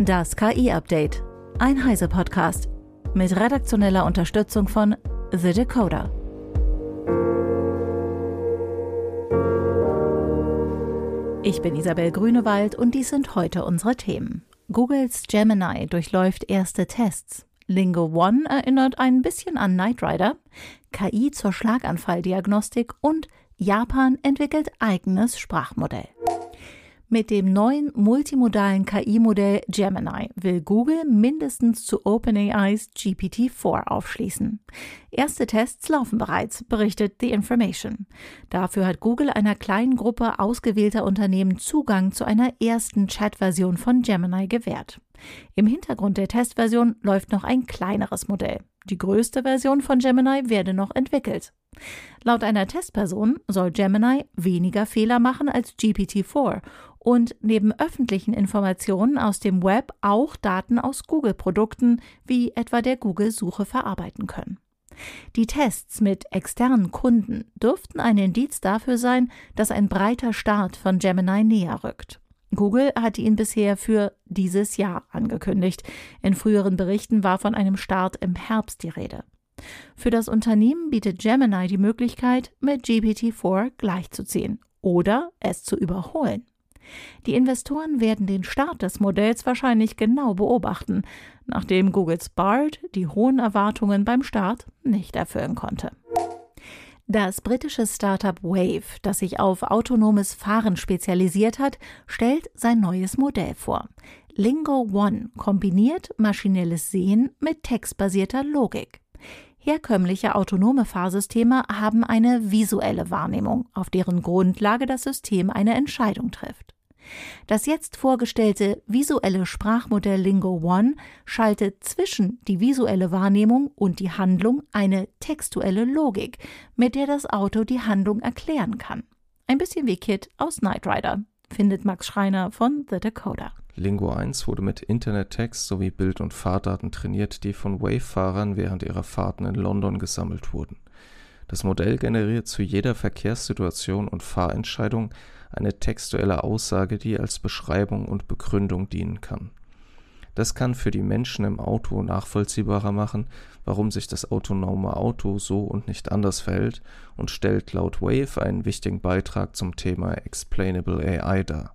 Das KI-Update. Ein Heise-Podcast. Mit redaktioneller Unterstützung von The Decoder. Ich bin Isabel Grünewald und dies sind heute unsere Themen. Googles Gemini durchläuft erste Tests. Lingo One erinnert ein bisschen an Knight Rider. KI zur Schlaganfalldiagnostik und Japan entwickelt eigenes Sprachmodell. Mit dem neuen multimodalen KI-Modell Gemini will Google mindestens zu OpenAIs GPT-4 aufschließen. Erste Tests laufen bereits, berichtet The Information. Dafür hat Google einer kleinen Gruppe ausgewählter Unternehmen Zugang zu einer ersten Chat-Version von Gemini gewährt. Im Hintergrund der Testversion läuft noch ein kleineres Modell. Die größte Version von Gemini werde noch entwickelt. Laut einer Testperson soll Gemini weniger Fehler machen als GPT-4 und neben öffentlichen Informationen aus dem Web auch Daten aus Google-Produkten wie etwa der Google-Suche verarbeiten können. Die Tests mit externen Kunden dürften ein Indiz dafür sein, dass ein breiter Start von Gemini näher rückt. Google hatte ihn bisher für dieses Jahr angekündigt. In früheren Berichten war von einem Start im Herbst die Rede. Für das Unternehmen bietet Gemini die Möglichkeit, mit GPT-4 gleichzuziehen oder es zu überholen. Die Investoren werden den Start des Modells wahrscheinlich genau beobachten, nachdem Googles BARD die hohen Erwartungen beim Start nicht erfüllen konnte. Das britische Startup Wave, das sich auf autonomes Fahren spezialisiert hat, stellt sein neues Modell vor. Lingo One kombiniert maschinelles Sehen mit textbasierter Logik. Herkömmliche autonome Fahrsysteme haben eine visuelle Wahrnehmung, auf deren Grundlage das System eine Entscheidung trifft. Das jetzt vorgestellte visuelle Sprachmodell Lingo One schaltet zwischen die visuelle Wahrnehmung und die Handlung eine textuelle Logik, mit der das Auto die Handlung erklären kann. Ein bisschen wie Kit aus Knight Rider, findet Max Schreiner von The Decoder. Lingo 1 wurde mit Internet-Text sowie Bild- und Fahrdaten trainiert, die von Wave-Fahrern während ihrer Fahrten in London gesammelt wurden. Das Modell generiert zu jeder Verkehrssituation und Fahrentscheidung eine textuelle Aussage, die als Beschreibung und Begründung dienen kann. Das kann für die Menschen im Auto nachvollziehbarer machen, warum sich das autonome Auto so und nicht anders verhält und stellt laut Wave einen wichtigen Beitrag zum Thema Explainable AI dar.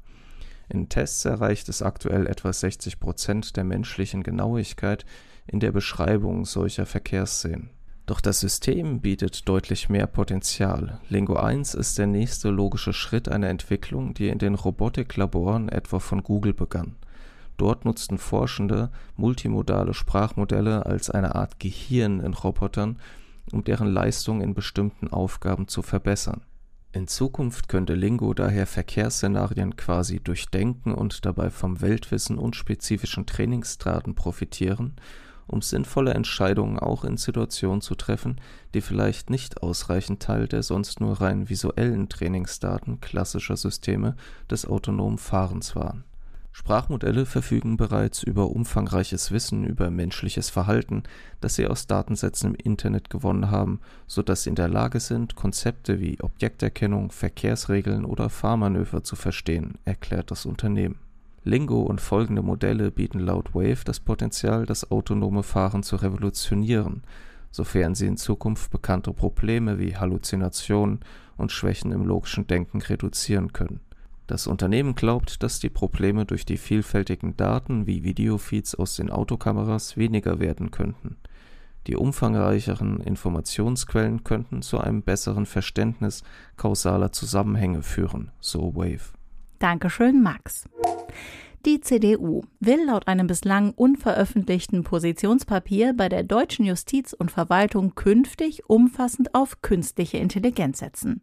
In Tests erreicht es aktuell etwa 60 Prozent der menschlichen Genauigkeit in der Beschreibung solcher Verkehrsszenen. Doch das System bietet deutlich mehr Potenzial. Lingo 1 ist der nächste logische Schritt einer Entwicklung, die in den Robotiklaboren etwa von Google begann. Dort nutzten Forschende multimodale Sprachmodelle als eine Art Gehirn in Robotern, um deren Leistung in bestimmten Aufgaben zu verbessern. In Zukunft könnte Lingo daher Verkehrsszenarien quasi durchdenken und dabei vom Weltwissen und spezifischen Trainingsdaten profitieren um sinnvolle Entscheidungen auch in Situationen zu treffen, die vielleicht nicht ausreichend Teil der sonst nur rein visuellen Trainingsdaten klassischer Systeme des autonomen Fahrens waren. Sprachmodelle verfügen bereits über umfangreiches Wissen über menschliches Verhalten, das sie aus Datensätzen im Internet gewonnen haben, so dass sie in der Lage sind, Konzepte wie Objekterkennung, Verkehrsregeln oder Fahrmanöver zu verstehen, erklärt das Unternehmen Lingo und folgende Modelle bieten laut Wave das Potenzial, das autonome Fahren zu revolutionieren, sofern sie in Zukunft bekannte Probleme wie Halluzinationen und Schwächen im logischen Denken reduzieren können. Das Unternehmen glaubt, dass die Probleme durch die vielfältigen Daten wie Videofeeds aus den Autokameras weniger werden könnten. Die umfangreicheren Informationsquellen könnten zu einem besseren Verständnis kausaler Zusammenhänge führen, so Wave. Dankeschön, Max. Die CDU will laut einem bislang unveröffentlichten Positionspapier bei der deutschen Justiz und Verwaltung künftig umfassend auf künstliche Intelligenz setzen.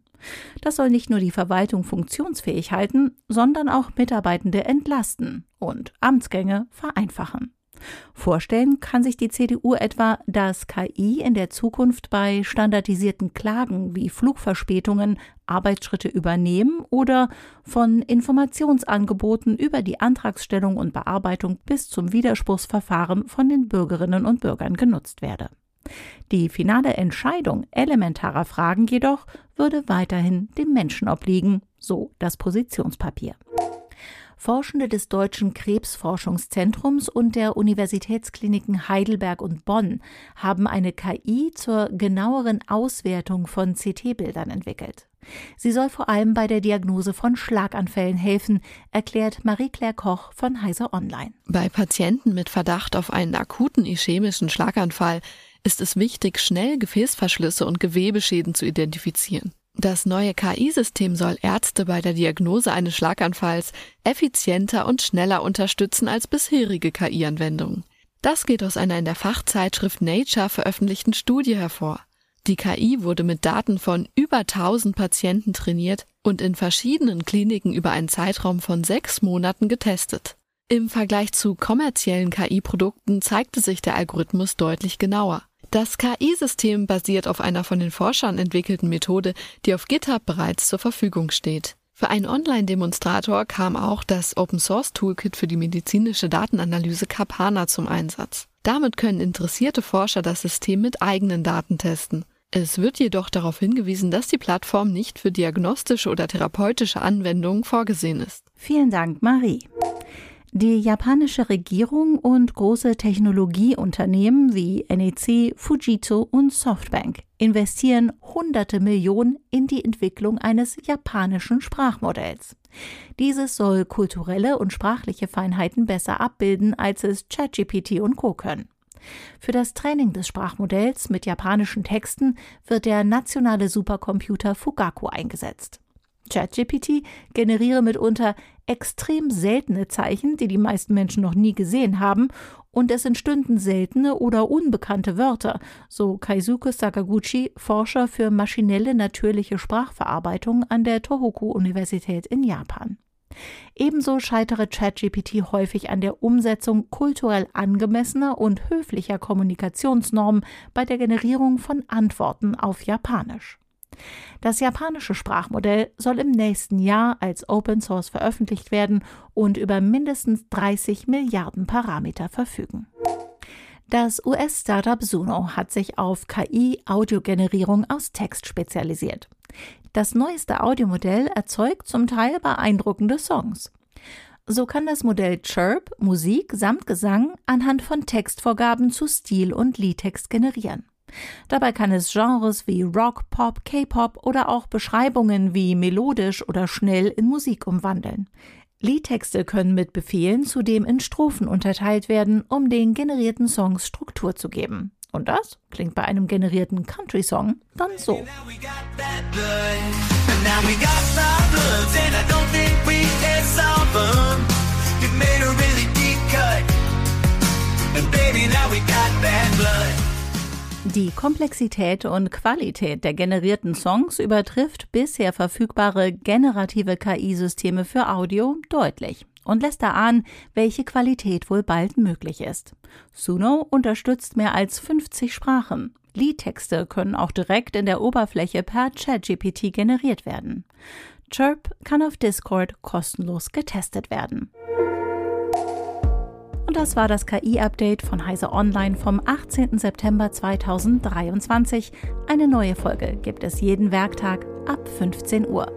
Das soll nicht nur die Verwaltung funktionsfähig halten, sondern auch Mitarbeitende entlasten und Amtsgänge vereinfachen. Vorstellen kann sich die CDU etwa, dass KI in der Zukunft bei standardisierten Klagen wie Flugverspätungen Arbeitsschritte übernehmen oder von Informationsangeboten über die Antragsstellung und Bearbeitung bis zum Widerspruchsverfahren von den Bürgerinnen und Bürgern genutzt werde. Die finale Entscheidung elementarer Fragen jedoch würde weiterhin dem Menschen obliegen, so das Positionspapier. Forschende des Deutschen Krebsforschungszentrums und der Universitätskliniken Heidelberg und Bonn haben eine KI zur genaueren Auswertung von CT-Bildern entwickelt. Sie soll vor allem bei der Diagnose von Schlaganfällen helfen, erklärt Marie-Claire Koch von Heiser Online. Bei Patienten mit Verdacht auf einen akuten ischämischen Schlaganfall ist es wichtig, schnell Gefäßverschlüsse und Gewebeschäden zu identifizieren. Das neue KI-System soll Ärzte bei der Diagnose eines Schlaganfalls effizienter und schneller unterstützen als bisherige KI-Anwendungen. Das geht aus einer in der Fachzeitschrift Nature veröffentlichten Studie hervor. Die KI wurde mit Daten von über 1000 Patienten trainiert und in verschiedenen Kliniken über einen Zeitraum von sechs Monaten getestet. Im Vergleich zu kommerziellen KI-Produkten zeigte sich der Algorithmus deutlich genauer. Das KI-System basiert auf einer von den Forschern entwickelten Methode, die auf GitHub bereits zur Verfügung steht. Für einen Online-Demonstrator kam auch das Open-Source-Toolkit für die medizinische Datenanalyse Capana zum Einsatz. Damit können interessierte Forscher das System mit eigenen Daten testen. Es wird jedoch darauf hingewiesen, dass die Plattform nicht für diagnostische oder therapeutische Anwendungen vorgesehen ist. Vielen Dank, Marie. Die japanische Regierung und große Technologieunternehmen wie NEC, Fujitsu und Softbank investieren hunderte Millionen in die Entwicklung eines japanischen Sprachmodells. Dieses soll kulturelle und sprachliche Feinheiten besser abbilden, als es ChatGPT und Co können. Für das Training des Sprachmodells mit japanischen Texten wird der nationale Supercomputer Fugaku eingesetzt. ChatGPT generiere mitunter extrem seltene Zeichen, die die meisten Menschen noch nie gesehen haben, und es entstünden seltene oder unbekannte Wörter, so Kaisuke Sakaguchi, Forscher für maschinelle natürliche Sprachverarbeitung an der Tohoku-Universität in Japan. Ebenso scheitere ChatGPT häufig an der Umsetzung kulturell angemessener und höflicher Kommunikationsnormen bei der Generierung von Antworten auf Japanisch. Das japanische Sprachmodell soll im nächsten Jahr als Open Source veröffentlicht werden und über mindestens 30 Milliarden Parameter verfügen. Das US-Startup Suno hat sich auf KI-Audiogenerierung aus Text spezialisiert. Das neueste Audiomodell erzeugt zum Teil beeindruckende Songs. So kann das Modell Chirp Musik samt Gesang anhand von Textvorgaben zu Stil und Liedtext generieren. Dabei kann es Genres wie Rock, Pop, K-Pop oder auch Beschreibungen wie melodisch oder schnell in Musik umwandeln. Liedtexte können mit Befehlen zudem in Strophen unterteilt werden, um den generierten Songs Struktur zu geben. Und das klingt bei einem generierten Country-Song dann so. Baby, Die Komplexität und Qualität der generierten Songs übertrifft bisher verfügbare generative KI-Systeme für Audio deutlich und lässt erahnen, welche Qualität wohl bald möglich ist. Suno unterstützt mehr als 50 Sprachen. Liedtexte können auch direkt in der Oberfläche per ChatGPT generiert werden. Chirp kann auf Discord kostenlos getestet werden. Und das war das KI-Update von Heise Online vom 18. September 2023. Eine neue Folge gibt es jeden Werktag ab 15 Uhr.